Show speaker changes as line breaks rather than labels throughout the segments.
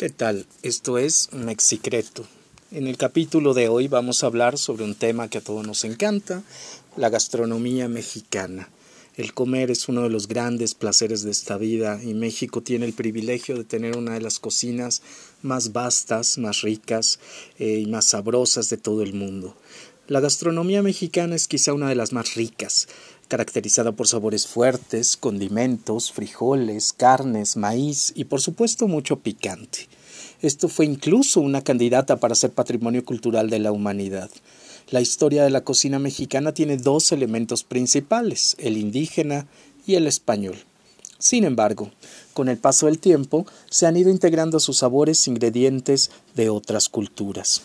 ¿Qué tal? Esto es Mexicreto. En el capítulo de hoy vamos a hablar sobre un tema que a todos nos encanta, la gastronomía mexicana. El comer es uno de los grandes placeres de esta vida y México tiene el privilegio de tener una de las cocinas más vastas, más ricas eh, y más sabrosas de todo el mundo. La gastronomía mexicana es quizá una de las más ricas, caracterizada por sabores fuertes, condimentos, frijoles, carnes, maíz y por supuesto mucho picante. Esto fue incluso una candidata para ser patrimonio cultural de la humanidad. La historia de la cocina mexicana tiene dos elementos principales, el indígena y el español. Sin embargo, con el paso del tiempo se han ido integrando sus sabores ingredientes de otras culturas.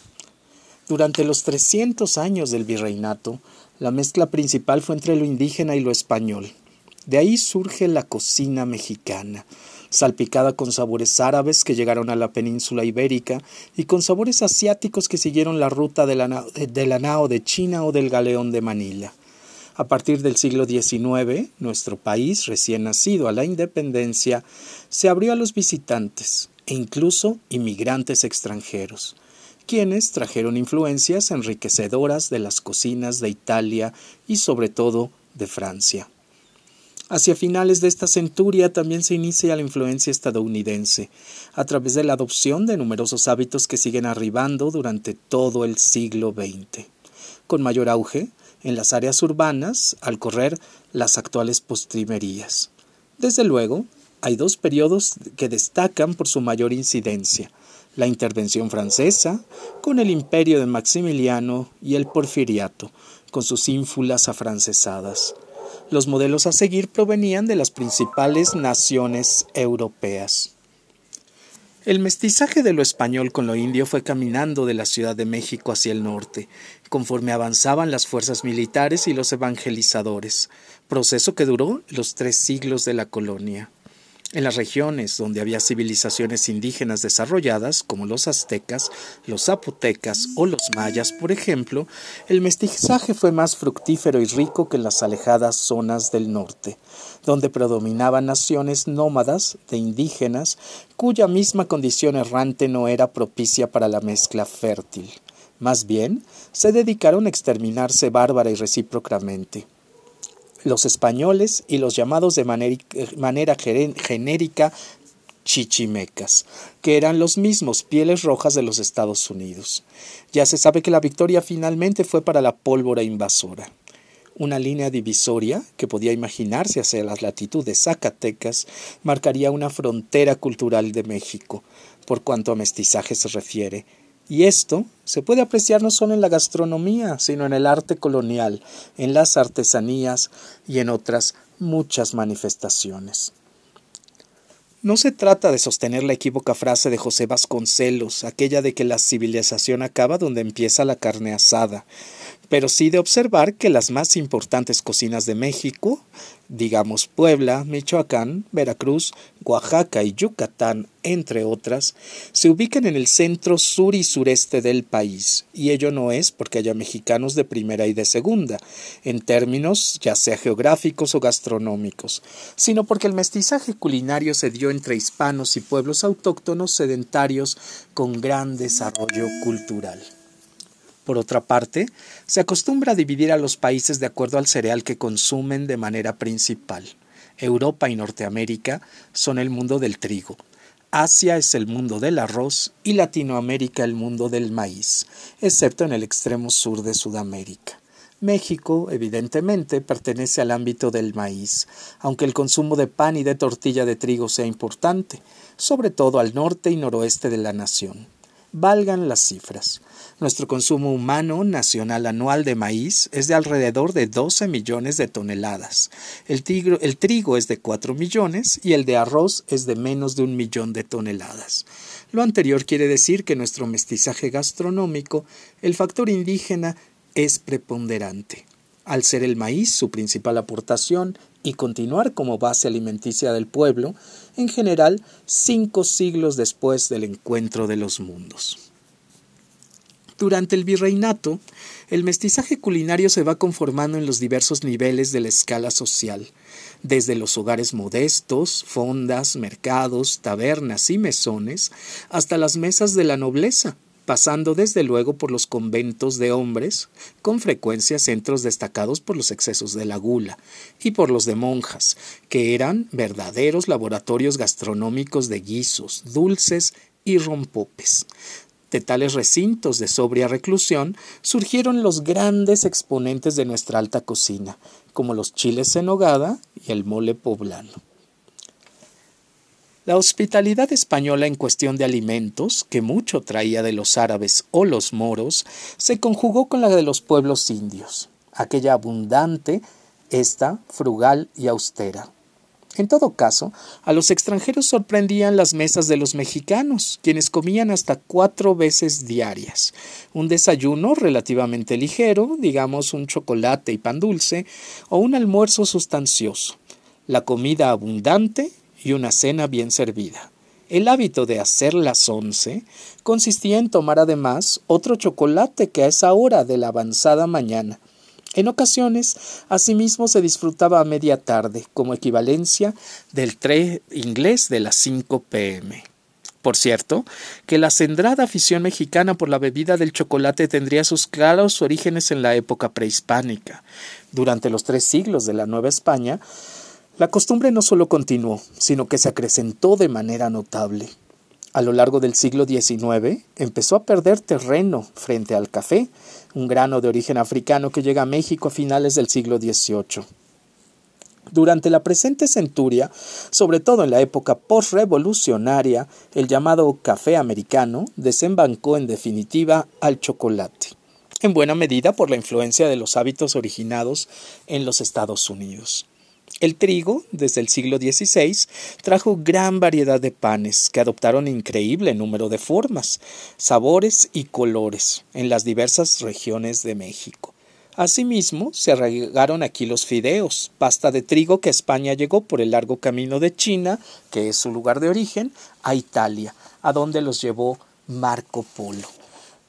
Durante los 300 años del virreinato, la mezcla principal fue entre lo indígena y lo español. De ahí surge la cocina mexicana, salpicada con sabores árabes que llegaron a la península ibérica y con sabores asiáticos que siguieron la ruta de la, nao de China o del galeón de Manila. A partir del siglo XIX, nuestro país, recién nacido a la independencia, se abrió a los visitantes e incluso inmigrantes extranjeros quienes trajeron influencias enriquecedoras de las cocinas de Italia y sobre todo de Francia. Hacia finales de esta centuria también se inicia la influencia estadounidense, a través de la adopción de numerosos hábitos que siguen arribando durante todo el siglo XX, con mayor auge en las áreas urbanas al correr las actuales postrimerías. Desde luego, hay dos periodos que destacan por su mayor incidencia, la intervención francesa, con el imperio de Maximiliano y el porfiriato, con sus ínfulas afrancesadas. Los modelos a seguir provenían de las principales naciones europeas. El mestizaje de lo español con lo indio fue caminando de la Ciudad de México hacia el norte, conforme avanzaban las fuerzas militares y los evangelizadores, proceso que duró los tres siglos de la colonia. En las regiones donde había civilizaciones indígenas desarrolladas, como los aztecas, los zapotecas o los mayas, por ejemplo, el mestizaje fue más fructífero y rico que en las alejadas zonas del norte, donde predominaban naciones nómadas de indígenas cuya misma condición errante no era propicia para la mezcla fértil. Más bien, se dedicaron a exterminarse bárbara y recíprocamente los españoles y los llamados de manera, genérica chichimecas, que eran los mismos pieles rojas de los Estados Unidos. Ya se sabe que la victoria finalmente fue para la pólvora invasora. Una línea divisoria, que podía imaginarse hacia las latitudes Zacatecas, marcaría una frontera cultural de México, por cuanto a mestizaje se refiere, y esto se puede apreciar no solo en la gastronomía, sino en el arte colonial, en las artesanías y en otras muchas manifestaciones. No se trata de sostener la equívoca frase de José Vasconcelos, aquella de que la civilización acaba donde empieza la carne asada, pero sí de observar que las más importantes cocinas de México, digamos Puebla, Michoacán, Veracruz, Oaxaca y Yucatán, entre otras, se ubican en el centro sur y sureste del país, y ello no es porque haya mexicanos de primera y de segunda, en términos ya sea geográficos o gastronómicos, sino porque el mestizaje culinario se dio entre hispanos y pueblos autóctonos sedentarios con gran desarrollo cultural. Por otra parte, se acostumbra a dividir a los países de acuerdo al cereal que consumen de manera principal. Europa y Norteamérica son el mundo del trigo, Asia es el mundo del arroz y Latinoamérica el mundo del maíz, excepto en el extremo sur de Sudamérica. México, evidentemente, pertenece al ámbito del maíz, aunque el consumo de pan y de tortilla de trigo sea importante, sobre todo al norte y noroeste de la nación. Valgan las cifras. Nuestro consumo humano nacional anual de maíz es de alrededor de 12 millones de toneladas. El, trigo es de 4 millones y el de arroz es de menos de un millón de toneladas. Lo anterior quiere decir que nuestro mestizaje gastronómico el factor indígena es preponderante. Al ser el maíz su principal aportación y continuar como base alimenticia del pueblo, en general cinco siglos después del encuentro de los mundos. Durante el virreinato, el mestizaje culinario se va conformando en los diversos niveles de la escala social, desde los hogares modestos, fondas, mercados, tabernas y mesones, hasta las mesas de la nobleza, pasando desde luego por los conventos de hombres, con frecuencia centros destacados por los excesos de la gula, y por los de monjas, que eran verdaderos laboratorios gastronómicos de guisos, dulces y rompopes. De tales recintos de sobria reclusión surgieron los grandes exponentes de nuestra alta cocina, como los chiles en hogada y el mole poblano. La hospitalidad española en cuestión de alimentos, que mucho traía de los árabes o los moros, se conjugó con la de los pueblos indios, aquella abundante, esta frugal y austera. En todo caso, a los extranjeros sorprendían las mesas de los mexicanos, quienes comían hasta cuatro veces diarias. Un desayuno relativamente ligero, digamos un chocolate y pan dulce, o un almuerzo sustancioso. La comida abundante y una cena bien servida. El hábito de hacer las once consistía en tomar además otro chocolate que a esa hora de la avanzada mañana. En ocasiones, asimismo, se disfrutaba a media tarde, como equivalencia del tre inglés de las 5 pm. Por cierto, que la centrada afición mexicana por la bebida del chocolate tendría sus claros orígenes en la época prehispánica. Durante los tres siglos de la Nueva España, la costumbre no solo continuó, sino que se acrecentó de manera notable. A lo largo del siglo XIX empezó a perder terreno frente al café, un grano de origen africano que llega a México a finales del siglo XVIII. Durante la presente centuria, sobre todo en la época postrevolucionaria, el llamado café americano desembancó en definitiva al chocolate, en buena medida por la influencia de los hábitos originados en los Estados Unidos. El trigo, desde el siglo XVI, trajo gran variedad de panes que adoptaron increíble número de formas, sabores y colores en las diversas regiones de México. Asimismo, se arraigaron aquí los fideos, pasta de trigo que España llegó por el largo camino de China, que es su lugar de origen, a Italia, a donde los llevó Marco Polo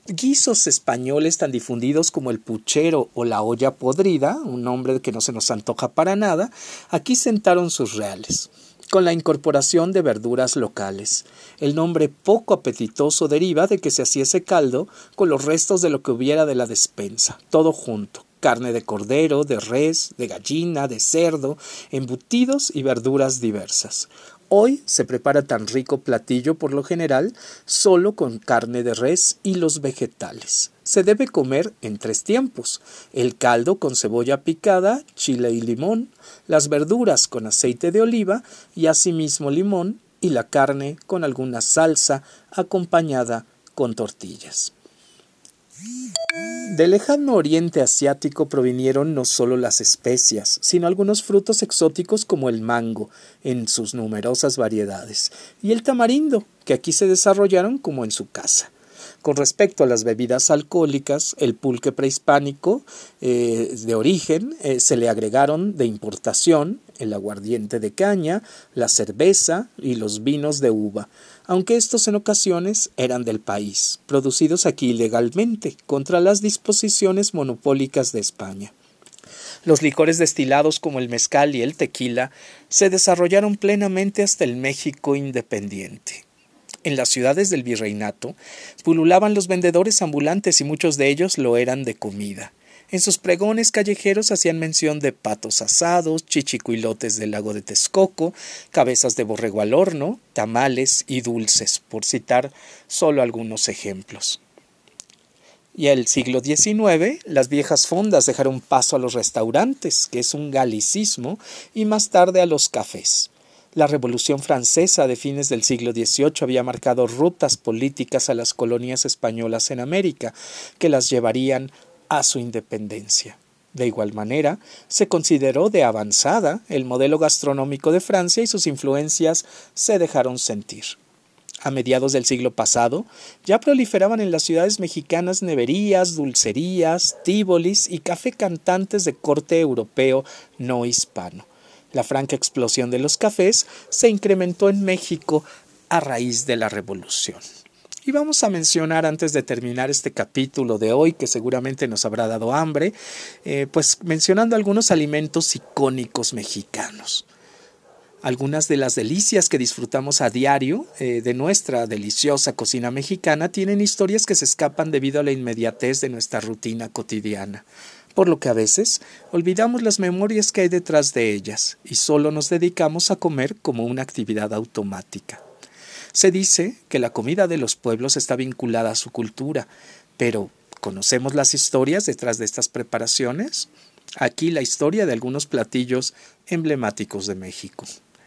guisos españoles tan difundidos como el puchero o la olla podrida, un nombre que no se nos antoja para nada, aquí sentaron sus reales, con la incorporación de verduras locales. El nombre poco apetitoso deriva de que se hacía ese caldo con los restos de lo que hubiera de la despensa, todo junto carne de cordero, de res, de gallina, de cerdo, embutidos y verduras diversas. Hoy se prepara tan rico platillo por lo general solo con carne de res y los vegetales. Se debe comer en tres tiempos. El caldo con cebolla picada, chile y limón, las verduras con aceite de oliva y asimismo limón y la carne con alguna salsa acompañada con tortillas. Del lejano oriente asiático provinieron no solo las especias, sino algunos frutos exóticos como el mango, en sus numerosas variedades, y el tamarindo, que aquí se desarrollaron como en su casa. Con respecto a las bebidas alcohólicas, el pulque prehispánico eh, de origen eh, se le agregaron de importación el aguardiente de caña, la cerveza y los vinos de uva, aunque estos en ocasiones eran del país, producidos aquí ilegalmente, contra las disposiciones monopólicas de España. Los licores destilados como el mezcal y el tequila se desarrollaron plenamente hasta el México independiente. En las ciudades del virreinato pululaban los vendedores ambulantes y muchos de ellos lo eran de comida. En sus pregones callejeros hacían mención de patos asados, chichicuilotes del lago de Texcoco, cabezas de borrego al horno, tamales y dulces, por citar solo algunos ejemplos. Y el siglo XIX, las viejas fondas dejaron paso a los restaurantes, que es un galicismo, y más tarde a los cafés. La Revolución Francesa de fines del siglo XVIII había marcado rutas políticas a las colonias españolas en América, que las llevarían a su independencia. De igual manera, se consideró de avanzada el modelo gastronómico de Francia y sus influencias se dejaron sentir. A mediados del siglo pasado, ya proliferaban en las ciudades mexicanas neverías, dulcerías, tíbolis y café cantantes de corte europeo no hispano. La franca explosión de los cafés se incrementó en México a raíz de la Revolución. Y vamos a mencionar antes de terminar este capítulo de hoy, que seguramente nos habrá dado hambre, eh, pues mencionando algunos alimentos icónicos mexicanos. Algunas de las delicias que disfrutamos a diario eh, de nuestra deliciosa cocina mexicana tienen historias que se escapan debido a la inmediatez de nuestra rutina cotidiana, por lo que a veces olvidamos las memorias que hay detrás de ellas y solo nos dedicamos a comer como una actividad automática. Se dice que la comida de los pueblos está vinculada a su cultura, pero ¿conocemos las historias detrás de estas preparaciones? Aquí la historia de algunos platillos emblemáticos de México.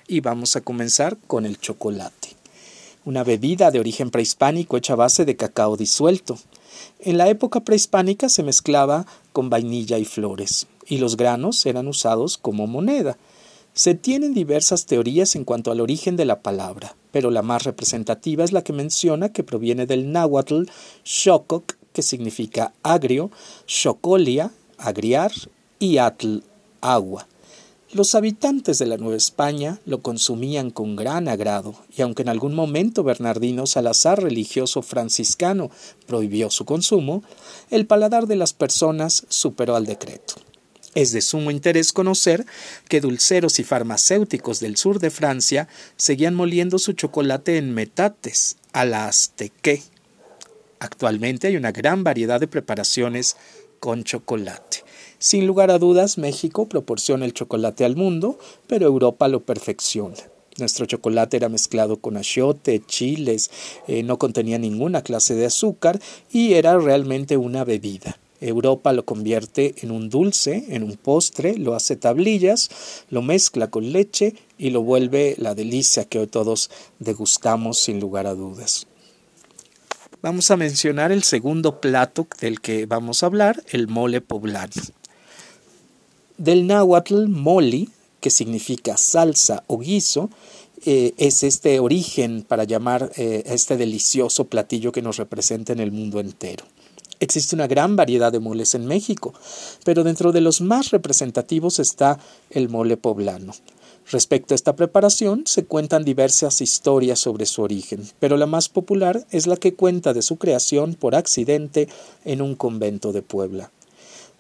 Y vamos a comenzar con el chocolate, una bebida de origen prehispánico hecha a base de cacao disuelto. En la época prehispánica se mezclaba con vainilla y flores, y los granos eran usados como moneda. Se tienen diversas teorías en cuanto al origen de la palabra, pero la más representativa es la que menciona que proviene del náhuatl xococ, que significa agrio, xocolia, agriar, y atl, agua. Los habitantes de la Nueva España lo consumían con gran agrado, y aunque en algún momento Bernardino Salazar, religioso franciscano, prohibió su consumo, el paladar de las personas superó al decreto. Es de sumo interés conocer que dulceros y farmacéuticos del sur de Francia seguían moliendo su chocolate en metates, a la azteque. Actualmente hay una gran variedad de preparaciones con chocolate. Sin lugar a dudas, México proporciona el chocolate al mundo, pero Europa lo perfecciona. Nuestro chocolate era mezclado con achiote, chiles, eh, no contenía ninguna clase de azúcar y era realmente una bebida. Europa lo convierte en un dulce, en un postre, lo hace tablillas, lo mezcla con leche y lo vuelve la delicia que hoy todos degustamos sin lugar a dudas. Vamos a mencionar el segundo plato del que vamos a hablar, el mole poblano. Del náhuatl moli, que significa salsa o guiso, eh, es este origen para llamar eh, este delicioso platillo que nos representa en el mundo entero. Existe una gran variedad de moles en México, pero dentro de los más representativos está el mole poblano. Respecto a esta preparación, se cuentan diversas historias sobre su origen, pero la más popular es la que cuenta de su creación por accidente en un convento de Puebla.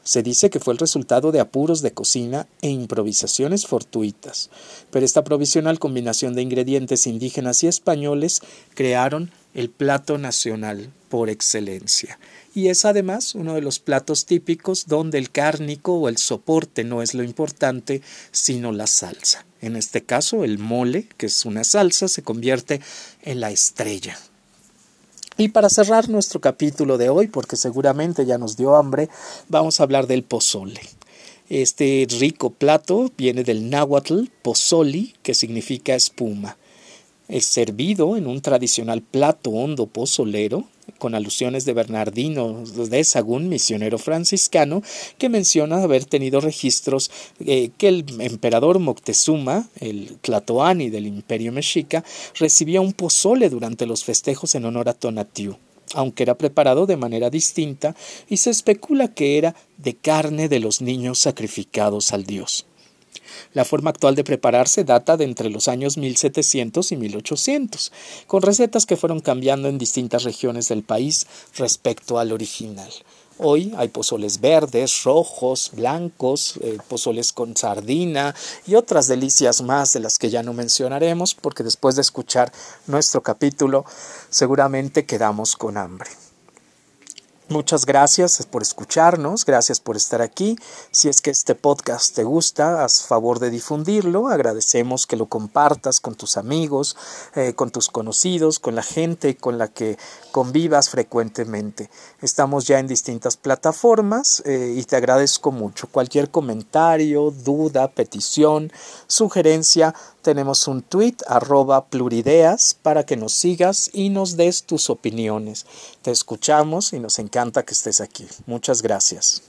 Se dice que fue el resultado de apuros de cocina e improvisaciones fortuitas, pero esta provisional combinación de ingredientes indígenas y españoles crearon el plato nacional por excelencia y es además uno de los platos típicos donde el cárnico o el soporte no es lo importante, sino la salsa. En este caso, el mole, que es una salsa, se convierte en la estrella. Y para cerrar nuestro capítulo de hoy, porque seguramente ya nos dio hambre, vamos a hablar del pozole. Este rico plato viene del náhuatl pozoli, que significa espuma. Es servido en un tradicional plato hondo pozolero con alusiones de Bernardino de Sagún, misionero franciscano, que menciona haber tenido registros eh, que el emperador Moctezuma, el Tlatoani del imperio mexica, recibía un pozole durante los festejos en honor a Tonatiuh aunque era preparado de manera distinta y se especula que era de carne de los niños sacrificados al dios. La forma actual de prepararse data de entre los años 1700 y 1800, con recetas que fueron cambiando en distintas regiones del país respecto al original. Hoy hay pozoles verdes, rojos, blancos, eh, pozoles con sardina y otras delicias más de las que ya no mencionaremos porque después de escuchar nuestro capítulo seguramente quedamos con hambre. Muchas gracias por escucharnos, gracias por estar aquí. Si es que este podcast te gusta, haz favor de difundirlo. Agradecemos que lo compartas con tus amigos, eh, con tus conocidos, con la gente con la que convivas frecuentemente. Estamos ya en distintas plataformas eh, y te agradezco mucho. Cualquier comentario, duda, petición, sugerencia, tenemos un tweet arroba plurideas para que nos sigas y nos des tus opiniones. Te escuchamos y nos encanta que estés aquí. Muchas gracias.